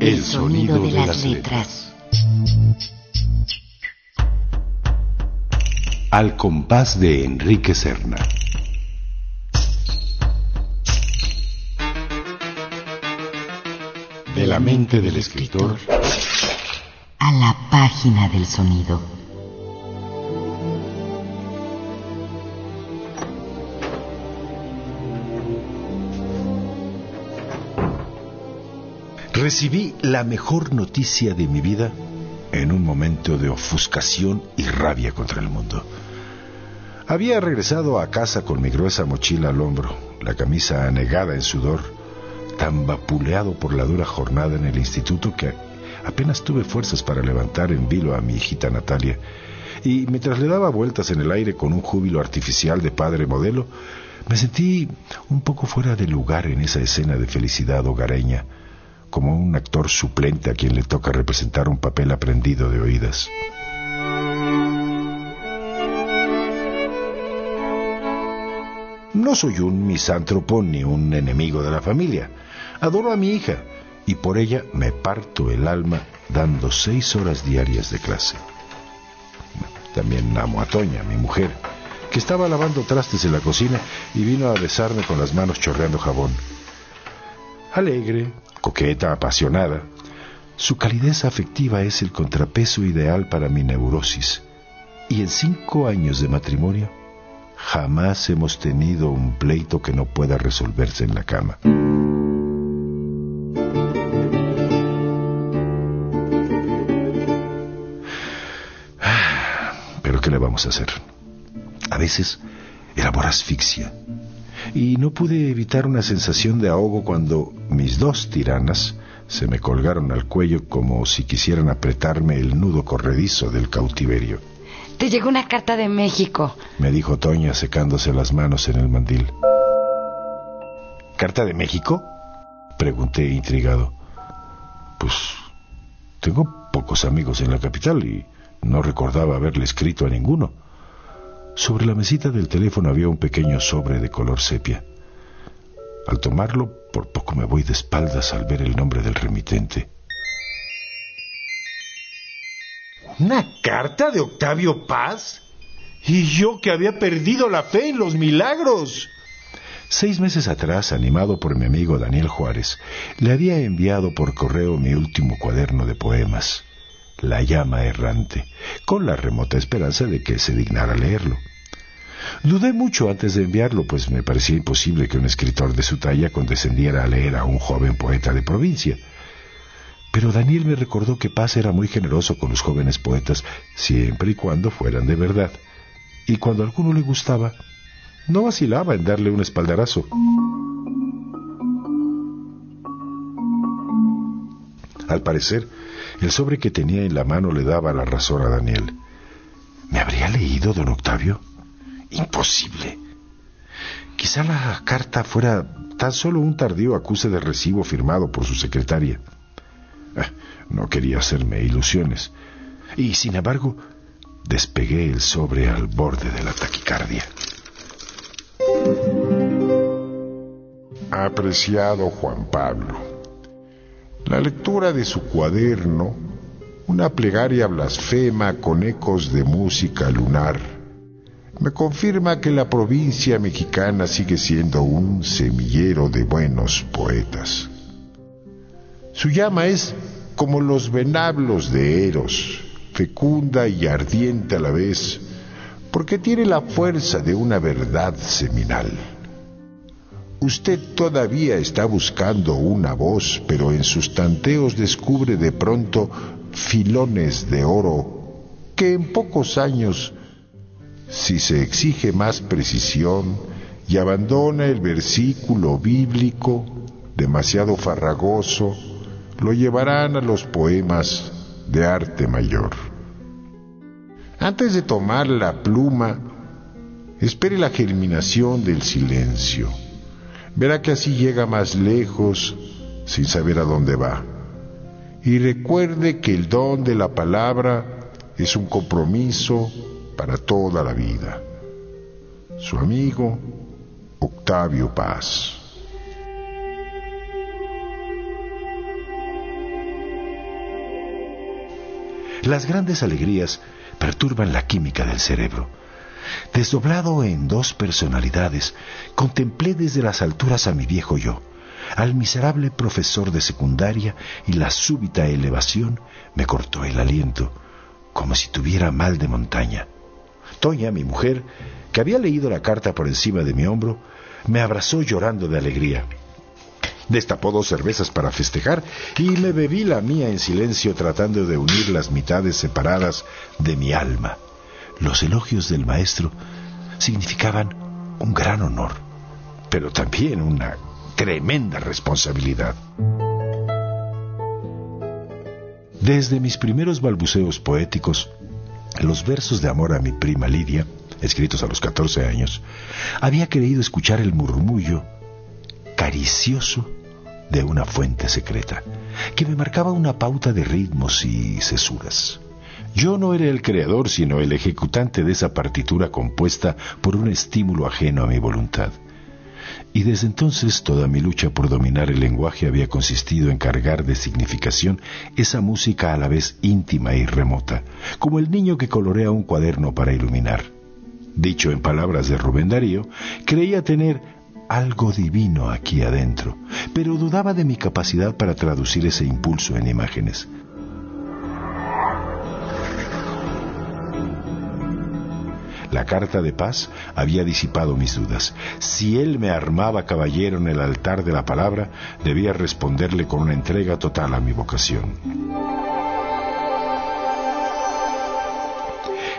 El sonido de las letras. Al compás de Enrique Serna. Mente del escritor a la página del sonido. Recibí la mejor noticia de mi vida en un momento de ofuscación y rabia contra el mundo. Había regresado a casa con mi gruesa mochila al hombro, la camisa anegada en sudor, tan vapuleado por la dura jornada en el instituto que apenas tuve fuerzas para levantar en vilo a mi hijita Natalia. Y mientras le daba vueltas en el aire con un júbilo artificial de padre modelo, me sentí un poco fuera de lugar en esa escena de felicidad hogareña como un actor suplente a quien le toca representar un papel aprendido de oídas. No soy un misántropo ni un enemigo de la familia. Adoro a mi hija y por ella me parto el alma dando seis horas diarias de clase. También amo a Toña, mi mujer, que estaba lavando trastes en la cocina y vino a besarme con las manos chorreando jabón. Alegre, coqueta, apasionada. Su calidez afectiva es el contrapeso ideal para mi neurosis. Y en cinco años de matrimonio, jamás hemos tenido un pleito que no pueda resolverse en la cama. Vamos a hacer? A veces el amor asfixia y no pude evitar una sensación de ahogo cuando mis dos tiranas se me colgaron al cuello como si quisieran apretarme el nudo corredizo del cautiverio. Te llegó una carta de México, me dijo Toña secándose las manos en el mandil. ¿Carta de México? Pregunté intrigado. Pues tengo pocos amigos en la capital y no recordaba haberle escrito a ninguno. Sobre la mesita del teléfono había un pequeño sobre de color sepia. Al tomarlo, por poco me voy de espaldas al ver el nombre del remitente. ¿Una carta de Octavio Paz? Y yo que había perdido la fe en los milagros. Seis meses atrás, animado por mi amigo Daniel Juárez, le había enviado por correo mi último cuaderno de poemas la llama errante, con la remota esperanza de que se dignara leerlo. Dudé mucho antes de enviarlo, pues me parecía imposible que un escritor de su talla condescendiera a leer a un joven poeta de provincia. Pero Daniel me recordó que Paz era muy generoso con los jóvenes poetas, siempre y cuando fueran de verdad. Y cuando a alguno le gustaba, no vacilaba en darle un espaldarazo. Al parecer, el sobre que tenía en la mano le daba la razón a Daniel. ¿Me habría leído, don Octavio? Imposible. Quizá la carta fuera tan solo un tardío acuse de recibo firmado por su secretaria. Ah, no quería hacerme ilusiones. Y sin embargo, despegué el sobre al borde de la taquicardia. Apreciado Juan Pablo. La lectura de su cuaderno, una plegaria blasfema con ecos de música lunar, me confirma que la provincia mexicana sigue siendo un semillero de buenos poetas. Su llama es como los venablos de Eros, fecunda y ardiente a la vez, porque tiene la fuerza de una verdad seminal. Usted todavía está buscando una voz, pero en sus tanteos descubre de pronto filones de oro que en pocos años, si se exige más precisión y abandona el versículo bíblico demasiado farragoso, lo llevarán a los poemas de arte mayor. Antes de tomar la pluma, espere la germinación del silencio verá que así llega más lejos sin saber a dónde va. y recuerde que el don de la palabra es un compromiso para toda la vida. Su amigo Octavio Paz. Las grandes alegrías perturban la química del cerebro. Desdoblado en dos personalidades, contemplé desde las alturas a mi viejo yo, al miserable profesor de secundaria y la súbita elevación me cortó el aliento, como si tuviera mal de montaña. Toña, mi mujer, que había leído la carta por encima de mi hombro, me abrazó llorando de alegría. Destapó dos cervezas para festejar y me bebí la mía en silencio tratando de unir las mitades separadas de mi alma. Los elogios del maestro significaban un gran honor, pero también una tremenda responsabilidad. Desde mis primeros balbuceos poéticos, los versos de amor a mi prima Lidia, escritos a los 14 años, había creído escuchar el murmullo caricioso de una fuente secreta, que me marcaba una pauta de ritmos y cesuras. Yo no era el creador, sino el ejecutante de esa partitura compuesta por un estímulo ajeno a mi voluntad. Y desde entonces toda mi lucha por dominar el lenguaje había consistido en cargar de significación esa música a la vez íntima y remota, como el niño que colorea un cuaderno para iluminar. Dicho en palabras de Rubén Darío, creía tener algo divino aquí adentro, pero dudaba de mi capacidad para traducir ese impulso en imágenes. La carta de paz había disipado mis dudas. Si él me armaba caballero en el altar de la palabra, debía responderle con una entrega total a mi vocación.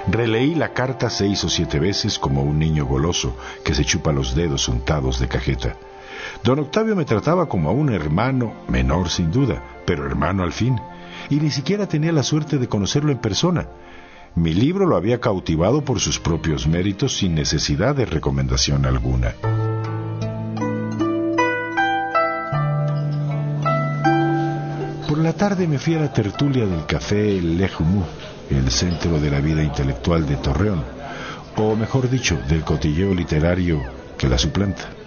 Releí la carta seis o siete veces como un niño goloso que se chupa los dedos untados de cajeta. Don Octavio me trataba como a un hermano, menor sin duda, pero hermano al fin, y ni siquiera tenía la suerte de conocerlo en persona. Mi libro lo había cautivado por sus propios méritos sin necesidad de recomendación alguna. Por la tarde me fui a la tertulia del café Le el centro de la vida intelectual de Torreón, o mejor dicho, del cotilleo literario que la suplanta.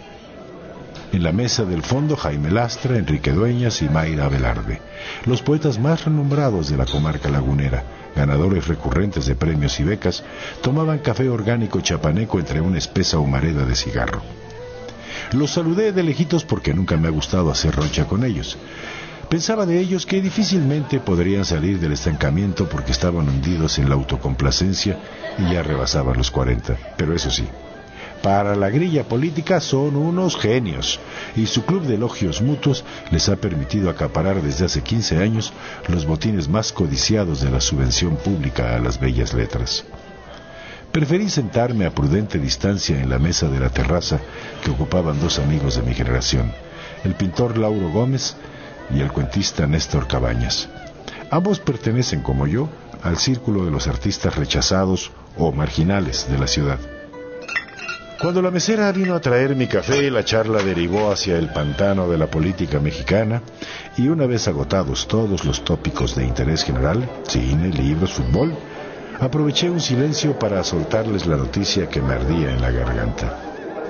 En la mesa del fondo Jaime Lastra, Enrique Dueñas y Mayra Velarde, los poetas más renombrados de la comarca lagunera, ganadores recurrentes de premios y becas, tomaban café orgánico chapaneco entre una espesa humareda de cigarro. Los saludé de lejitos porque nunca me ha gustado hacer rocha con ellos. Pensaba de ellos que difícilmente podrían salir del estancamiento porque estaban hundidos en la autocomplacencia y ya rebasaban los 40. Pero eso sí, para la grilla política son unos genios y su club de elogios mutuos les ha permitido acaparar desde hace 15 años los botines más codiciados de la subvención pública a las bellas letras. Preferí sentarme a prudente distancia en la mesa de la terraza que ocupaban dos amigos de mi generación, el pintor Lauro Gómez y el cuentista Néstor Cabañas. Ambos pertenecen, como yo, al círculo de los artistas rechazados o marginales de la ciudad. Cuando la mesera vino a traer mi café, la charla derivó hacia el pantano de la política mexicana y una vez agotados todos los tópicos de interés general, cine, libros, fútbol, aproveché un silencio para soltarles la noticia que me ardía en la garganta.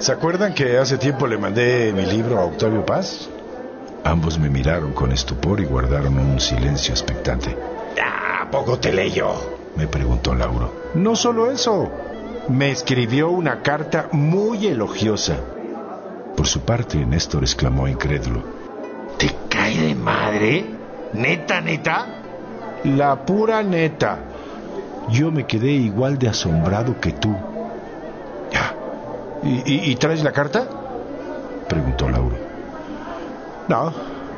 ¿Se acuerdan que hace tiempo le mandé mi libro a Octavio Paz? Ambos me miraron con estupor y guardaron un silencio expectante. ¿A poco te leyó? Me preguntó Lauro. No solo eso, me escribió una carta muy elogiosa. Por su parte, Néstor exclamó incrédulo. ¿Te cae de madre? ¿Neta, neta? La pura neta. Yo me quedé igual de asombrado que tú. ¿Y, y traes la carta? Preguntó Lauro. No,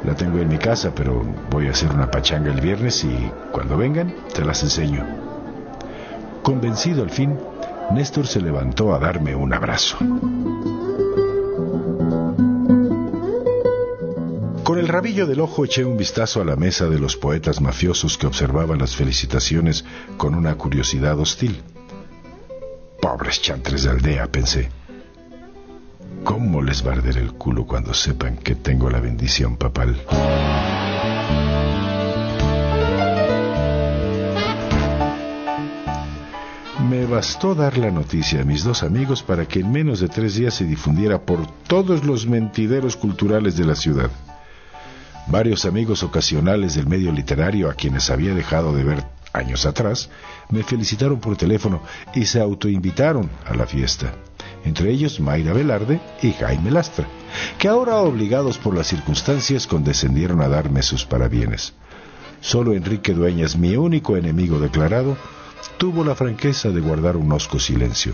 la tengo en mi casa, pero voy a hacer una pachanga el viernes y cuando vengan te las enseño. Convencido al fin, Néstor se levantó a darme un abrazo. Con el rabillo del ojo eché un vistazo a la mesa de los poetas mafiosos que observaban las felicitaciones con una curiosidad hostil. Pobres chantres de aldea, pensé. ¿Cómo les va a arder el culo cuando sepan que tengo la bendición papal? Bastó dar la noticia a mis dos amigos para que en menos de tres días se difundiera por todos los mentideros culturales de la ciudad. Varios amigos ocasionales del medio literario a quienes había dejado de ver años atrás me felicitaron por teléfono y se autoinvitaron a la fiesta. Entre ellos Mayra Velarde y Jaime Lastra, que ahora obligados por las circunstancias condescendieron a darme sus parabienes. Solo Enrique Dueñas, mi único enemigo declarado, tuvo la franqueza de guardar un hosco silencio.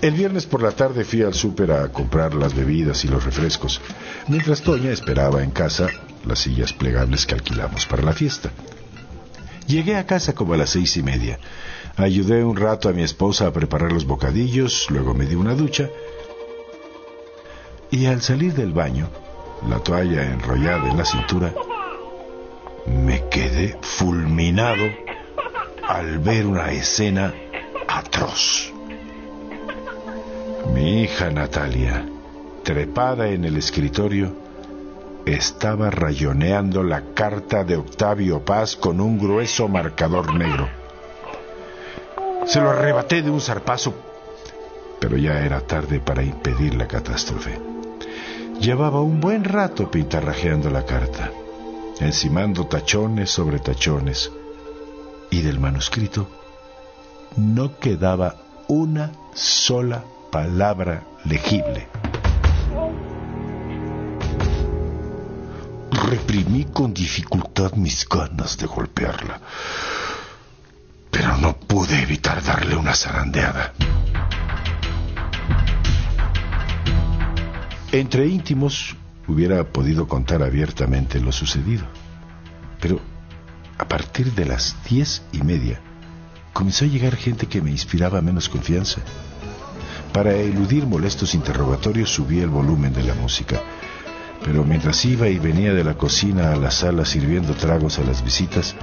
El viernes por la tarde fui al súper a comprar las bebidas y los refrescos, mientras Toña esperaba en casa las sillas plegables que alquilamos para la fiesta. Llegué a casa como a las seis y media. Ayudé un rato a mi esposa a preparar los bocadillos, luego me di una ducha y al salir del baño la toalla enrollada en la cintura, me quedé fulminado al ver una escena atroz. Mi hija Natalia, trepada en el escritorio, estaba rayoneando la carta de Octavio Paz con un grueso marcador negro. Se lo arrebaté de un zarpazo, pero ya era tarde para impedir la catástrofe. Llevaba un buen rato pintarrajeando la carta, encimando tachones sobre tachones, y del manuscrito no quedaba una sola palabra legible. Reprimí con dificultad mis ganas de golpearla, pero no pude evitar darle una zarandeada. Entre íntimos hubiera podido contar abiertamente lo sucedido, pero a partir de las diez y media comenzó a llegar gente que me inspiraba menos confianza. Para eludir molestos interrogatorios subí el volumen de la música, pero mientras iba y venía de la cocina a la sala sirviendo tragos a las visitas,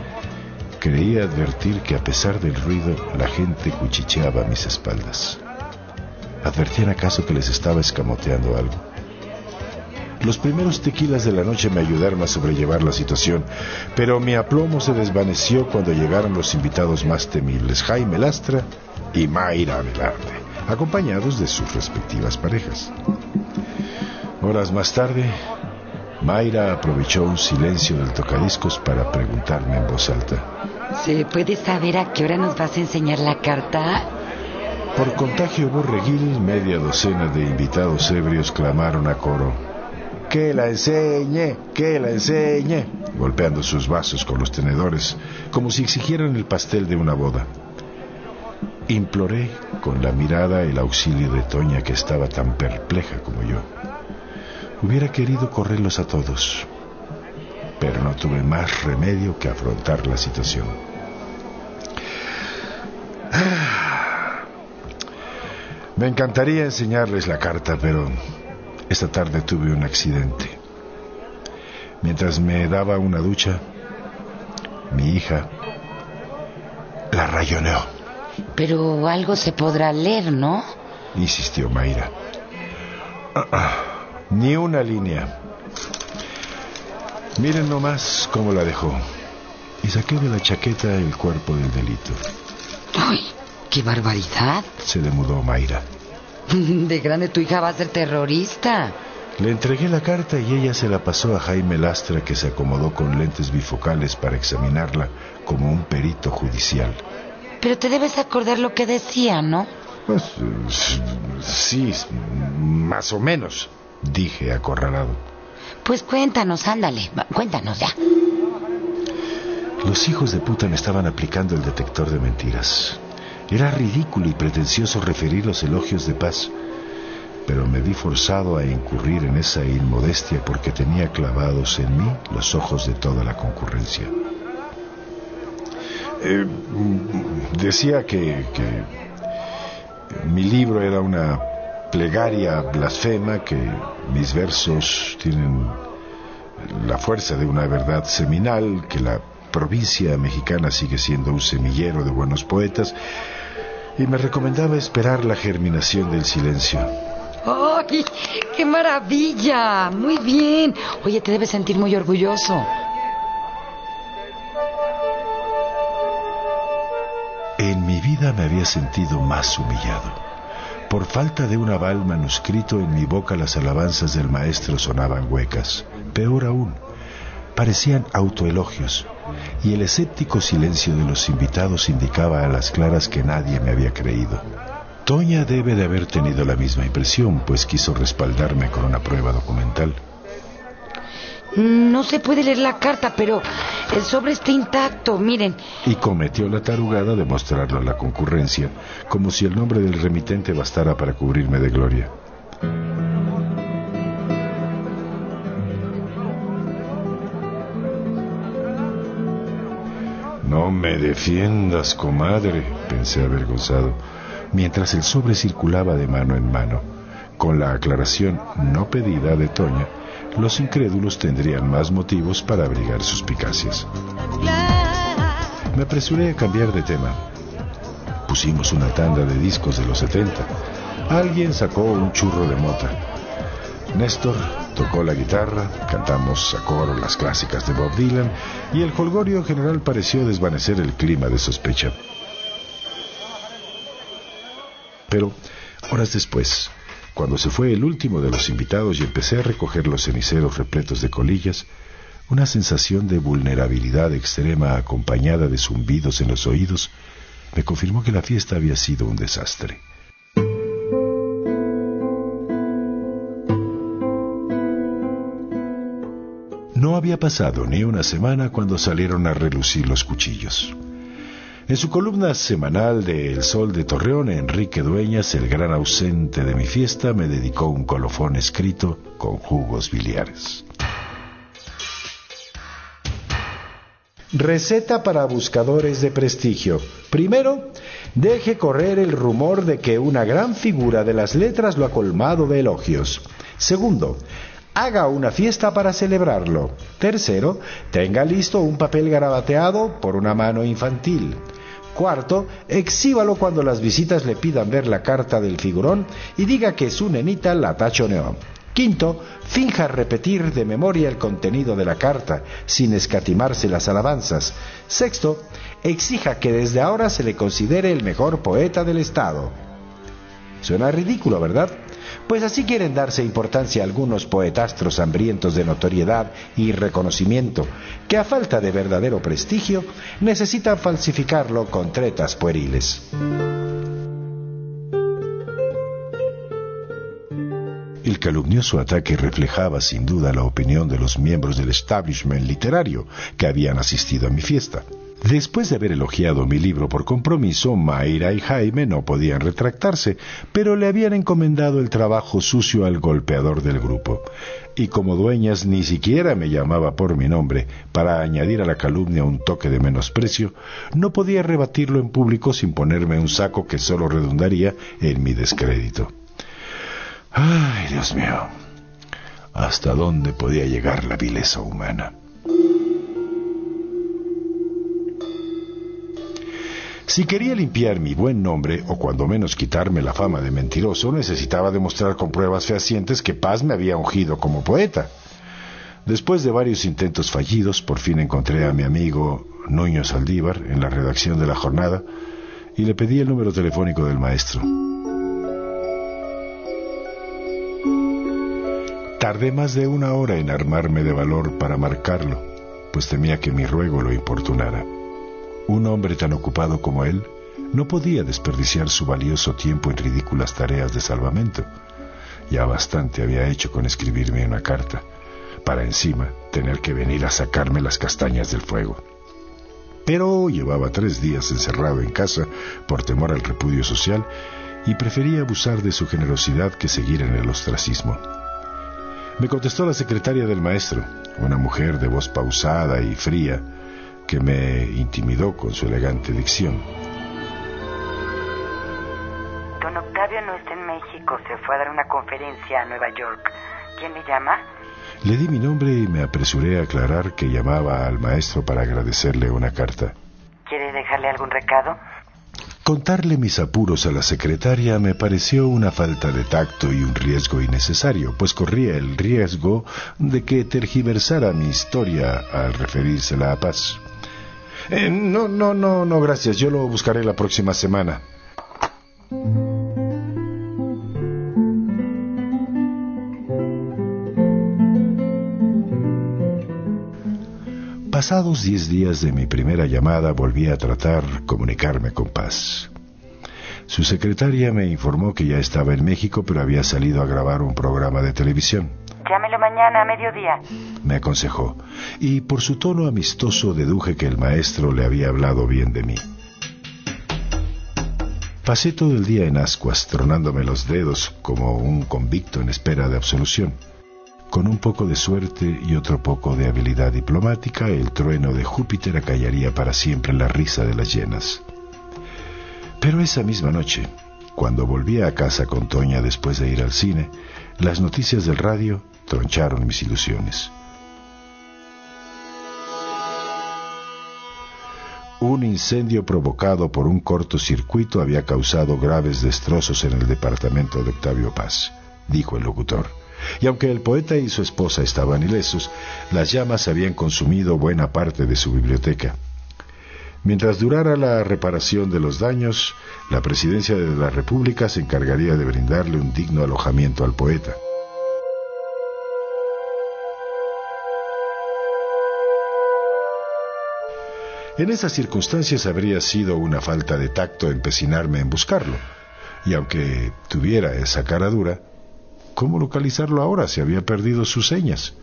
creía advertir que a pesar del ruido la gente cuchicheaba a mis espaldas. ¿Advertían acaso que les estaba escamoteando algo? Los primeros tequilas de la noche me ayudaron a sobrellevar la situación, pero mi aplomo se desvaneció cuando llegaron los invitados más temibles, Jaime Lastra y Mayra Velarde, acompañados de sus respectivas parejas. Horas más tarde, Mayra aprovechó un silencio del tocadiscos para preguntarme en voz alta. ¿Se puede saber a qué hora nos vas a enseñar la carta? Por contagio borreguil, media docena de invitados ebrios clamaron a coro que la enseñe, que la enseñe, golpeando sus vasos con los tenedores, como si exigieran el pastel de una boda. Imploré con la mirada el auxilio de Toña, que estaba tan perpleja como yo. Hubiera querido correrlos a todos, pero no tuve más remedio que afrontar la situación. Me encantaría enseñarles la carta, pero esta tarde tuve un accidente. Mientras me daba una ducha, mi hija la rayoneó. Pero algo se podrá leer, ¿no? Insistió Mayra. Ah, ah, ni una línea. Miren nomás cómo la dejó. Y saqué de la chaqueta el cuerpo del delito. ¡Ay! ¡Qué barbaridad! Se demudó Mayra. De grande tu hija va a ser terrorista. Le entregué la carta y ella se la pasó a Jaime Lastra, que se acomodó con lentes bifocales para examinarla como un perito judicial. Pero te debes acordar lo que decía, ¿no? Pues sí, más o menos, dije acorralado. Pues cuéntanos, ándale, cuéntanos ya. Los hijos de puta me estaban aplicando el detector de mentiras. Era ridículo y pretencioso referir los elogios de paz, pero me vi forzado a incurrir en esa inmodestia porque tenía clavados en mí los ojos de toda la concurrencia. Eh, decía que, que mi libro era una plegaria blasfema, que mis versos tienen la fuerza de una verdad seminal, que la provincia mexicana sigue siendo un semillero de buenos poetas y me recomendaba esperar la germinación del silencio. ¡Oh, qué, maravilla! Muy bien. Oye, te debes sentir muy orgulloso. En mi vida me había sentido más humillado. Por falta de un aval manuscrito en mi boca las alabanzas del maestro sonaban huecas. Peor aún, parecían autoelogios y el escéptico silencio de los invitados indicaba a las claras que nadie me había creído. Toña debe de haber tenido la misma impresión, pues quiso respaldarme con una prueba documental. No se puede leer la carta, pero el sobre está intacto, miren. Y cometió la tarugada de mostrarlo a la concurrencia, como si el nombre del remitente bastara para cubrirme de gloria. No me defiendas, comadre, pensé avergonzado, mientras el sobre circulaba de mano en mano, con la aclaración no pedida de Toña los incrédulos tendrían más motivos para abrigar suspicacias. Me apresuré a cambiar de tema. Pusimos una tanda de discos de los 70. Alguien sacó un churro de mota. Néstor tocó la guitarra, cantamos a coro las clásicas de Bob Dylan y el holgorio general pareció desvanecer el clima de sospecha. Pero, horas después, cuando se fue el último de los invitados y empecé a recoger los ceniceros repletos de colillas, una sensación de vulnerabilidad extrema acompañada de zumbidos en los oídos me confirmó que la fiesta había sido un desastre. Había pasado ni una semana cuando salieron a relucir los cuchillos. En su columna semanal de El Sol de Torreón, Enrique Dueñas, el gran ausente de mi fiesta, me dedicó un colofón escrito con jugos biliares. Receta para buscadores de prestigio. Primero, deje correr el rumor de que una gran figura de las letras lo ha colmado de elogios. Segundo, haga una fiesta para celebrarlo. Tercero, tenga listo un papel garabateado por una mano infantil. Cuarto, exhíbalo cuando las visitas le pidan ver la carta del figurón y diga que su nenita la tachoneó. Quinto, finja repetir de memoria el contenido de la carta, sin escatimarse las alabanzas. Sexto, exija que desde ahora se le considere el mejor poeta del Estado. Suena ridículo, ¿verdad? Pues así quieren darse importancia algunos poetastros hambrientos de notoriedad y reconocimiento, que a falta de verdadero prestigio necesitan falsificarlo con tretas pueriles. El calumnioso ataque reflejaba sin duda la opinión de los miembros del establishment literario que habían asistido a mi fiesta. Después de haber elogiado mi libro por compromiso, Mayra y Jaime no podían retractarse, pero le habían encomendado el trabajo sucio al golpeador del grupo. Y como dueñas ni siquiera me llamaba por mi nombre para añadir a la calumnia un toque de menosprecio, no podía rebatirlo en público sin ponerme un saco que solo redundaría en mi descrédito. Ay, Dios mío, ¿hasta dónde podía llegar la vileza humana? Si quería limpiar mi buen nombre, o cuando menos quitarme la fama de mentiroso, necesitaba demostrar con pruebas fehacientes que Paz me había ungido como poeta. Después de varios intentos fallidos, por fin encontré a mi amigo Nuño Saldívar en la redacción de la jornada y le pedí el número telefónico del maestro. Tardé más de una hora en armarme de valor para marcarlo, pues temía que mi ruego lo importunara. Un hombre tan ocupado como él no podía desperdiciar su valioso tiempo en ridículas tareas de salvamento. Ya bastante había hecho con escribirme una carta, para encima tener que venir a sacarme las castañas del fuego. Pero llevaba tres días encerrado en casa por temor al repudio social y prefería abusar de su generosidad que seguir en el ostracismo. Me contestó la secretaria del maestro, una mujer de voz pausada y fría, que me intimidó con su elegante dicción. Don Octavio no está en México, se fue a dar una conferencia a Nueva York. ¿Quién le llama? Le di mi nombre y me apresuré a aclarar que llamaba al maestro para agradecerle una carta. ¿Quiere dejarle algún recado? Contarle mis apuros a la secretaria me pareció una falta de tacto y un riesgo innecesario, pues corría el riesgo de que tergiversara mi historia al referírsela a Paz. Eh, no, no, no, no, gracias. Yo lo buscaré la próxima semana. Pasados diez días de mi primera llamada volví a tratar comunicarme con Paz. Su secretaria me informó que ya estaba en México, pero había salido a grabar un programa de televisión. Llámelo mañana a mediodía. Me aconsejó, y por su tono amistoso deduje que el maestro le había hablado bien de mí. Pasé todo el día en ascuas, tronándome los dedos como un convicto en espera de absolución. Con un poco de suerte y otro poco de habilidad diplomática, el trueno de Júpiter acallaría para siempre la risa de las llenas. Pero esa misma noche, cuando volví a casa con Toña después de ir al cine, las noticias del radio troncharon mis ilusiones. Un incendio provocado por un cortocircuito había causado graves destrozos en el departamento de Octavio Paz, dijo el locutor. Y aunque el poeta y su esposa estaban ilesos, las llamas habían consumido buena parte de su biblioteca. Mientras durara la reparación de los daños, la presidencia de la República se encargaría de brindarle un digno alojamiento al poeta. En esas circunstancias habría sido una falta de tacto empecinarme en buscarlo, y aunque tuviera esa cara dura, ¿cómo localizarlo ahora si había perdido sus señas?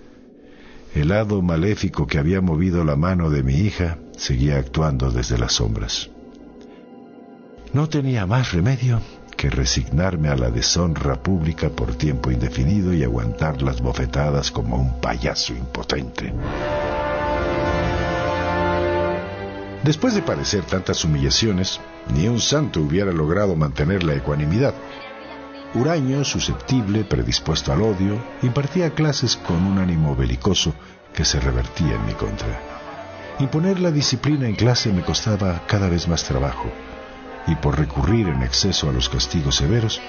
El hado maléfico que había movido la mano de mi hija seguía actuando desde las sombras. No tenía más remedio que resignarme a la deshonra pública por tiempo indefinido y aguantar las bofetadas como un payaso impotente. Después de padecer tantas humillaciones, ni un santo hubiera logrado mantener la ecuanimidad. Huraño, susceptible, predispuesto al odio, impartía clases con un ánimo belicoso que se revertía en mi contra. Imponer la disciplina en clase me costaba cada vez más trabajo, y por recurrir en exceso a los castigos severos,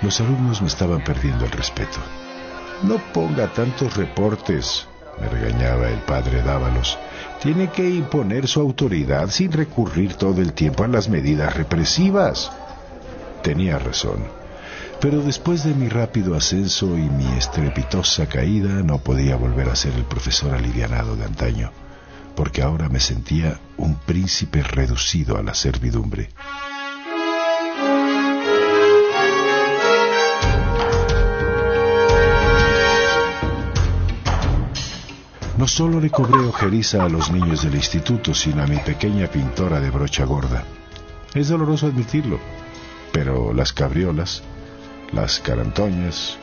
los alumnos me estaban perdiendo el respeto. No ponga tantos reportes, me regañaba el padre Dávalos. Tiene que imponer su autoridad sin recurrir todo el tiempo a las medidas represivas. Tenía razón. Pero después de mi rápido ascenso y mi estrepitosa caída, no podía volver a ser el profesor alivianado de antaño, porque ahora me sentía un príncipe reducido a la servidumbre. No solo le cobré ojeriza a los niños del instituto, sino a mi pequeña pintora de brocha gorda. Es doloroso admitirlo, pero las cabriolas, las carantoñas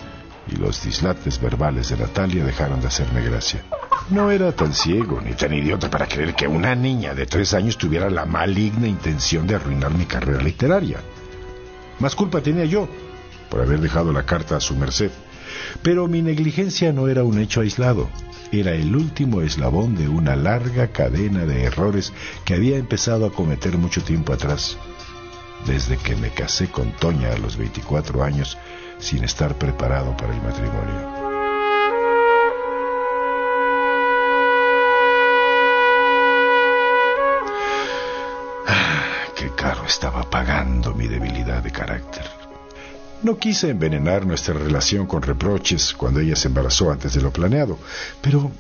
y los dislates verbales de Natalia dejaron de hacerme gracia. No era tan ciego ni tan idiota para creer que una niña de tres años tuviera la maligna intención de arruinar mi carrera literaria. Más culpa tenía yo por haber dejado la carta a su merced. Pero mi negligencia no era un hecho aislado era el último eslabón de una larga cadena de errores que había empezado a cometer mucho tiempo atrás, desde que me casé con Toña a los 24 años sin estar preparado para el matrimonio. Ah, qué caro estaba pagando mi debilidad de carácter. No quise envenenar nuestra relación con reproches cuando ella se embarazó antes de lo planeado, pero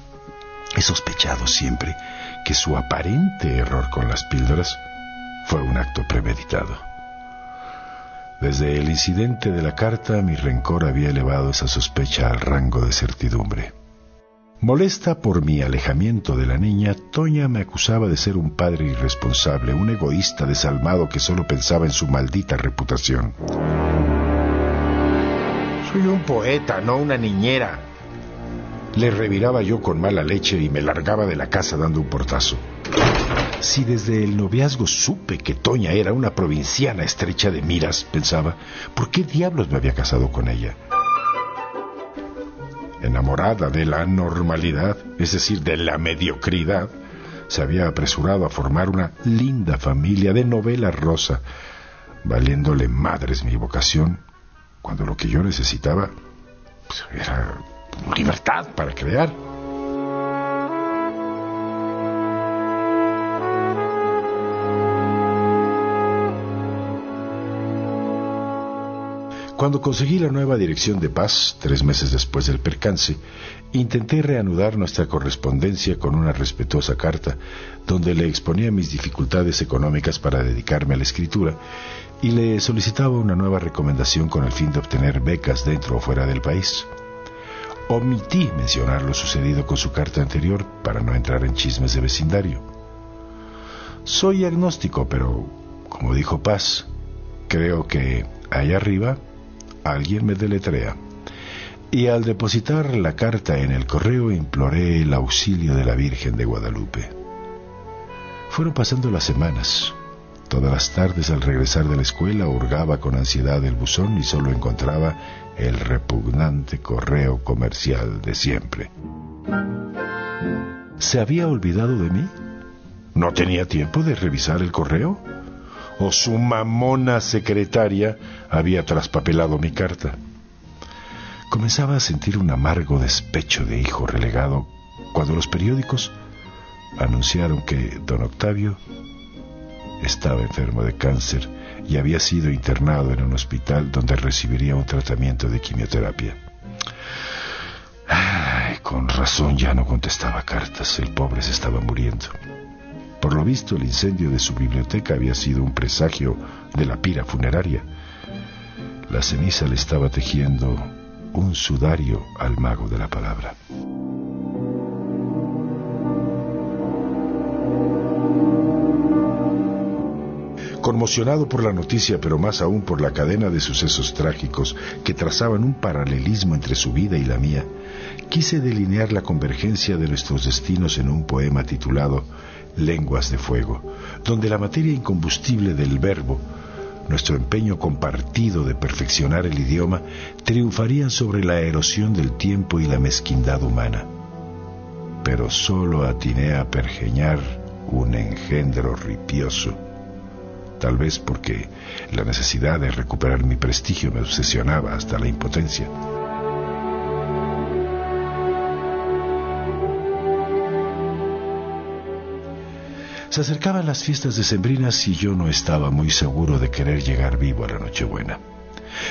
he sospechado siempre que su aparente error con las píldoras fue un acto premeditado. Desde el incidente de la carta, mi rencor había elevado esa sospecha al rango de certidumbre. Molesta por mi alejamiento de la niña, Toña me acusaba de ser un padre irresponsable, un egoísta desalmado que solo pensaba en su maldita reputación. Soy un poeta, no una niñera. Le reviraba yo con mala leche y me largaba de la casa dando un portazo. Si desde el noviazgo supe que Toña era una provinciana estrecha de miras, pensaba, ¿por qué diablos me había casado con ella? Enamorada de la normalidad, es decir, de la mediocridad, se había apresurado a formar una linda familia de novela rosa, valiéndole madres mi vocación cuando lo que yo necesitaba pues, era libertad para crear. Cuando conseguí la nueva dirección de paz, tres meses después del percance, intenté reanudar nuestra correspondencia con una respetuosa carta, donde le exponía mis dificultades económicas para dedicarme a la escritura y le solicitaba una nueva recomendación con el fin de obtener becas dentro o fuera del país. Omití mencionar lo sucedido con su carta anterior para no entrar en chismes de vecindario. Soy agnóstico, pero, como dijo Paz, creo que allá arriba alguien me deletrea. Y al depositar la carta en el correo imploré el auxilio de la Virgen de Guadalupe. Fueron pasando las semanas. Todas las tardes al regresar de la escuela hurgaba con ansiedad el buzón y solo encontraba el repugnante correo comercial de siempre. ¿Se había olvidado de mí? ¿No tenía tiempo de revisar el correo? O su mamona secretaria había traspapelado mi carta. Comenzaba a sentir un amargo despecho de hijo relegado cuando los periódicos anunciaron que don Octavio estaba enfermo de cáncer y había sido internado en un hospital donde recibiría un tratamiento de quimioterapia. con razón ya no contestaba cartas, el pobre se estaba muriendo. Por lo visto, el incendio de su biblioteca había sido un presagio de la pira funeraria. La ceniza le estaba tejiendo un sudario al mago de la palabra. Conmocionado por la noticia, pero más aún por la cadena de sucesos trágicos que trazaban un paralelismo entre su vida y la mía, quise delinear la convergencia de nuestros destinos en un poema titulado lenguas de fuego, donde la materia incombustible del verbo, nuestro empeño compartido de perfeccionar el idioma, triunfarían sobre la erosión del tiempo y la mezquindad humana. Pero solo atiné a pergeñar un engendro ripioso, tal vez porque la necesidad de recuperar mi prestigio me obsesionaba hasta la impotencia. Se acercaban las fiestas decembrinas y yo no estaba muy seguro de querer llegar vivo a la Nochebuena.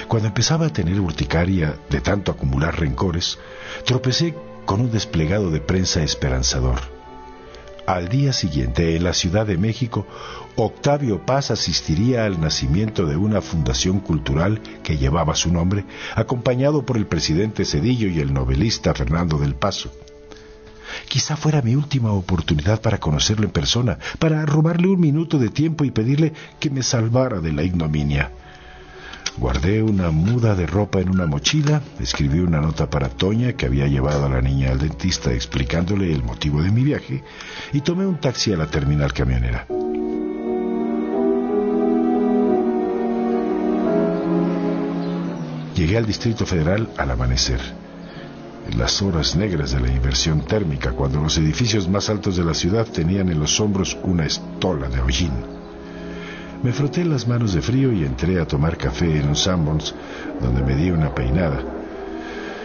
Cuando empezaba a tener urticaria de tanto acumular rencores, tropecé con un desplegado de prensa esperanzador. Al día siguiente, en la Ciudad de México, Octavio Paz asistiría al nacimiento de una fundación cultural que llevaba su nombre, acompañado por el presidente Cedillo y el novelista Fernando del Paso. Quizá fuera mi última oportunidad para conocerlo en persona, para robarle un minuto de tiempo y pedirle que me salvara de la ignominia. Guardé una muda de ropa en una mochila, escribí una nota para Toña que había llevado a la niña al dentista explicándole el motivo de mi viaje y tomé un taxi a la terminal camionera. Llegué al Distrito Federal al amanecer las horas negras de la inversión térmica, cuando los edificios más altos de la ciudad tenían en los hombros una estola de hollín. Me froté las manos de frío y entré a tomar café en un Sanborns, donde me di una peinada.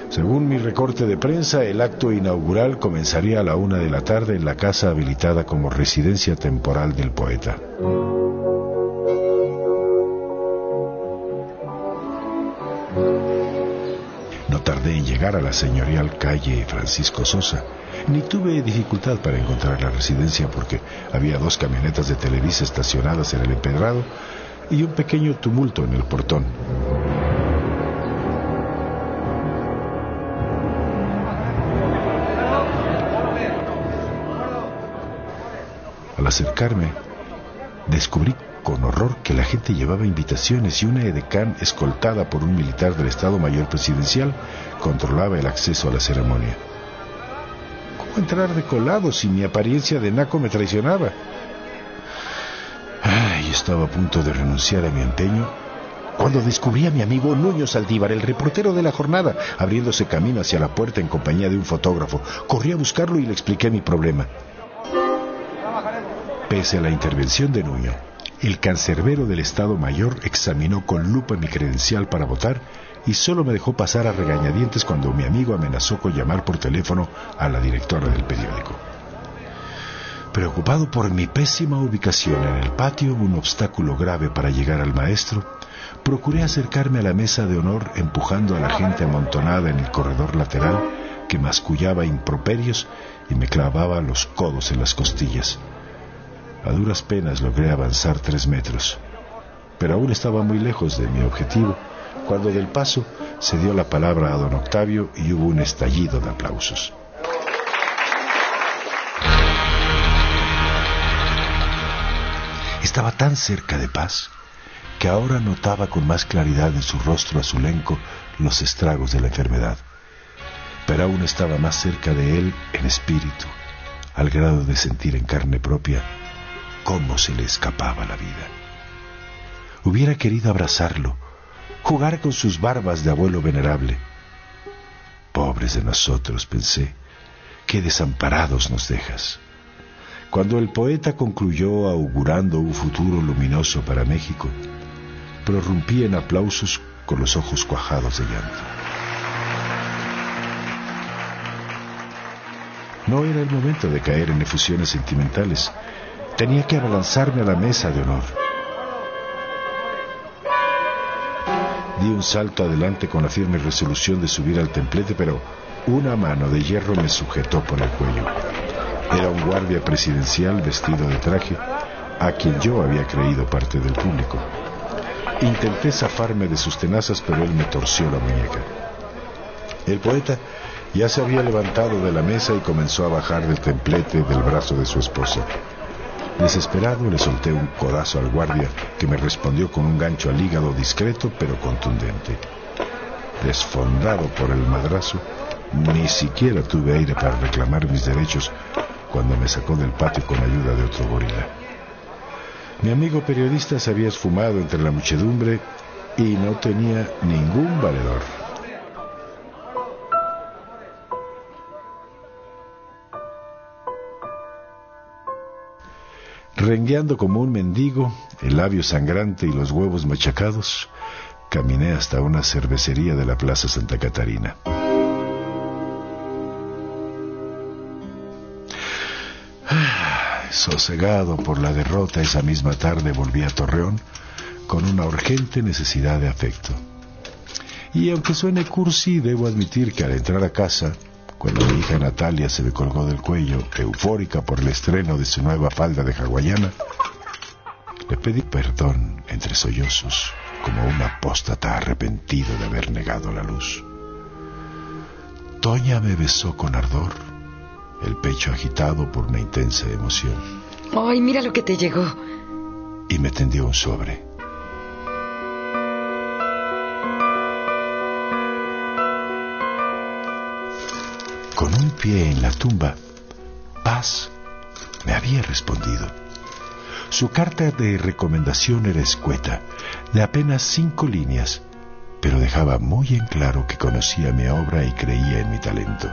Según mi recorte de prensa, el acto inaugural comenzaría a la una de la tarde en la casa habilitada como residencia temporal del poeta. Llegar a la señorial calle Francisco Sosa, ni tuve dificultad para encontrar la residencia porque había dos camionetas de Televisa estacionadas en el empedrado y un pequeño tumulto en el portón. Al acercarme, descubrí con horror que la gente llevaba invitaciones y una edecán escoltada por un militar del Estado Mayor Presidencial controlaba el acceso a la ceremonia. ¿Cómo entrar de colado si mi apariencia de naco me traicionaba? Ay, estaba a punto de renunciar a mi empeño cuando descubrí a mi amigo Nuño Saldívar, el reportero de la jornada, abriéndose camino hacia la puerta en compañía de un fotógrafo. Corrí a buscarlo y le expliqué mi problema. Pese a la intervención de Nuño, el cancerbero del Estado Mayor examinó con lupa mi credencial para votar y solo me dejó pasar a regañadientes cuando mi amigo amenazó con llamar por teléfono a la directora del periódico. Preocupado por mi pésima ubicación en el patio, un obstáculo grave para llegar al maestro, procuré acercarme a la mesa de honor empujando a la gente amontonada en el corredor lateral que mascullaba improperios y me clavaba los codos en las costillas. A duras penas logré avanzar tres metros, pero aún estaba muy lejos de mi objetivo cuando del paso se dio la palabra a don Octavio y hubo un estallido de aplausos. Estaba tan cerca de paz que ahora notaba con más claridad en su rostro azulenco los estragos de la enfermedad. Pero aún estaba más cerca de él en espíritu, al grado de sentir en carne propia cómo se le escapaba la vida. Hubiera querido abrazarlo, jugar con sus barbas de abuelo venerable. Pobres de nosotros, pensé, qué desamparados nos dejas. Cuando el poeta concluyó augurando un futuro luminoso para México, prorrumpí en aplausos con los ojos cuajados de llanto. No era el momento de caer en efusiones sentimentales. Tenía que abalanzarme a la mesa de honor. Di un salto adelante con la firme resolución de subir al templete, pero una mano de hierro me sujetó por el cuello. Era un guardia presidencial vestido de traje, a quien yo había creído parte del público. Intenté zafarme de sus tenazas, pero él me torció la muñeca. El poeta ya se había levantado de la mesa y comenzó a bajar del templete del brazo de su esposa. Desesperado le solté un codazo al guardia que me respondió con un gancho al hígado discreto pero contundente. Desfondado por el madrazo, ni siquiera tuve aire para reclamar mis derechos cuando me sacó del patio con ayuda de otro gorila. Mi amigo periodista se había esfumado entre la muchedumbre y no tenía ningún valedor. Rengueando como un mendigo, el labio sangrante y los huevos machacados, caminé hasta una cervecería de la Plaza Santa Catarina. Sosegado por la derrota esa misma tarde volví a Torreón con una urgente necesidad de afecto. Y aunque suene cursi, debo admitir que al entrar a casa, cuando mi hija Natalia se me colgó del cuello, eufórica por el estreno de su nueva falda de hawaiana, le pedí perdón entre sollozos, como un apóstata arrepentido de haber negado la luz. Toña me besó con ardor el pecho agitado por una intensa emoción. ¡Ay, mira lo que te llegó! Y me tendió un sobre. Con un pie en la tumba, Paz me había respondido. Su carta de recomendación era escueta, de apenas cinco líneas, pero dejaba muy en claro que conocía mi obra y creía en mi talento.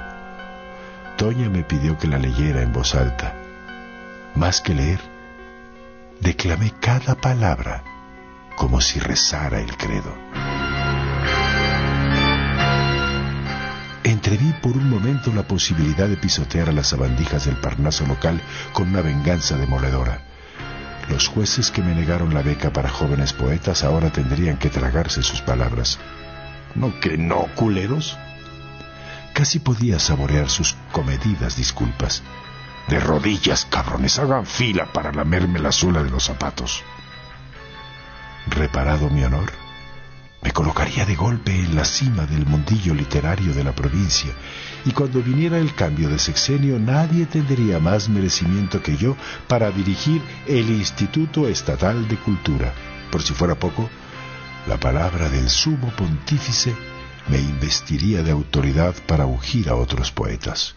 Toña me pidió que la leyera en voz alta. Más que leer, declamé cada palabra como si rezara el credo. Entreví por un momento la posibilidad de pisotear a las sabandijas del Parnaso local con una venganza demoledora. Los jueces que me negaron la beca para jóvenes poetas ahora tendrían que tragarse sus palabras. ¿No que no, culeros? Casi podía saborear sus comedidas disculpas. De rodillas, cabrones, hagan fila para lamerme la suela de los zapatos. Reparado mi honor, me colocaría de golpe en la cima del mundillo literario de la provincia, y cuando viniera el cambio de sexenio nadie tendría más merecimiento que yo para dirigir el Instituto Estatal de Cultura. Por si fuera poco, la palabra del sumo pontífice me investiría de autoridad para ungir a otros poetas.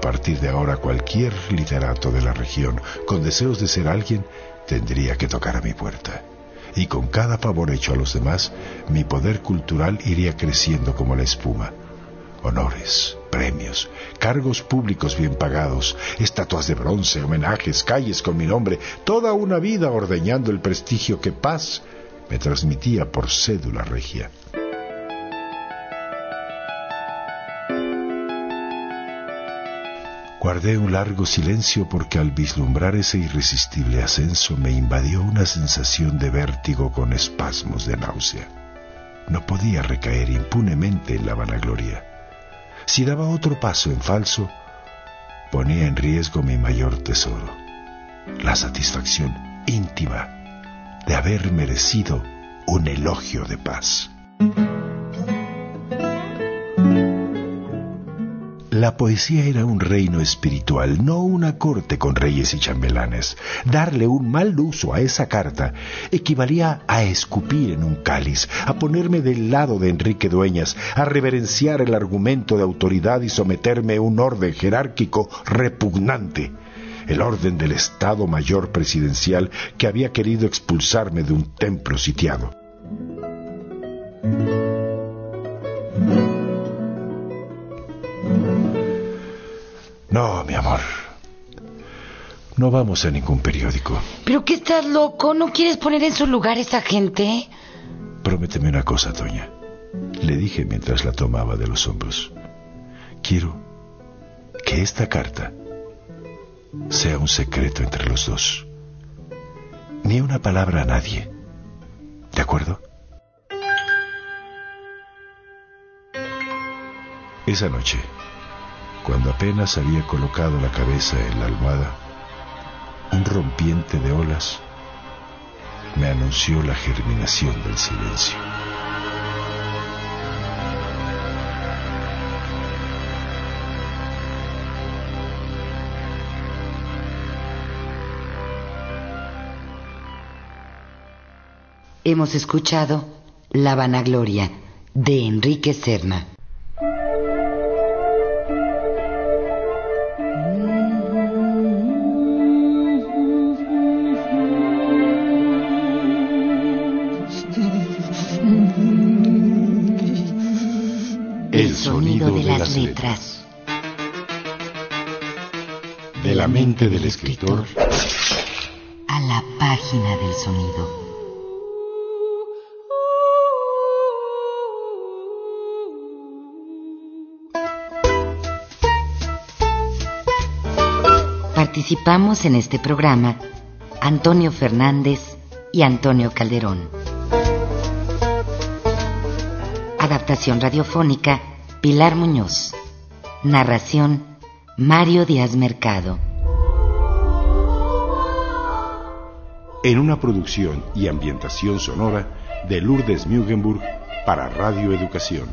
A partir de ahora cualquier literato de la región con deseos de ser alguien tendría que tocar a mi puerta. Y con cada favor hecho a los demás, mi poder cultural iría creciendo como la espuma. Honores, premios, cargos públicos bien pagados, estatuas de bronce, homenajes, calles con mi nombre, toda una vida ordeñando el prestigio que Paz me transmitía por cédula regia. Guardé un largo silencio porque al vislumbrar ese irresistible ascenso me invadió una sensación de vértigo con espasmos de náusea. No podía recaer impunemente en la vanagloria. Si daba otro paso en falso, ponía en riesgo mi mayor tesoro, la satisfacción íntima de haber merecido un elogio de paz. La poesía era un reino espiritual, no una corte con reyes y chambelanes. Darle un mal uso a esa carta equivalía a escupir en un cáliz, a ponerme del lado de Enrique Dueñas, a reverenciar el argumento de autoridad y someterme a un orden jerárquico repugnante, el orden del Estado Mayor Presidencial que había querido expulsarme de un templo sitiado. Amor. No vamos a ningún periódico. ¿Pero qué estás loco? ¿No quieres poner en su lugar esa gente? Prométeme una cosa, Toña. Le dije mientras la tomaba de los hombros. Quiero que esta carta sea un secreto entre los dos. Ni una palabra a nadie. ¿De acuerdo? Esa noche cuando apenas había colocado la cabeza en la almohada, un rompiente de olas me anunció la germinación del silencio. Hemos escuchado La vanagloria de Enrique Serna. De la mente del escritor a la página del sonido. Participamos en este programa Antonio Fernández y Antonio Calderón. Adaptación radiofónica Pilar Muñoz. Narración Mario Díaz Mercado. En una producción y ambientación sonora de Lourdes Mugenburg para Radio Educación.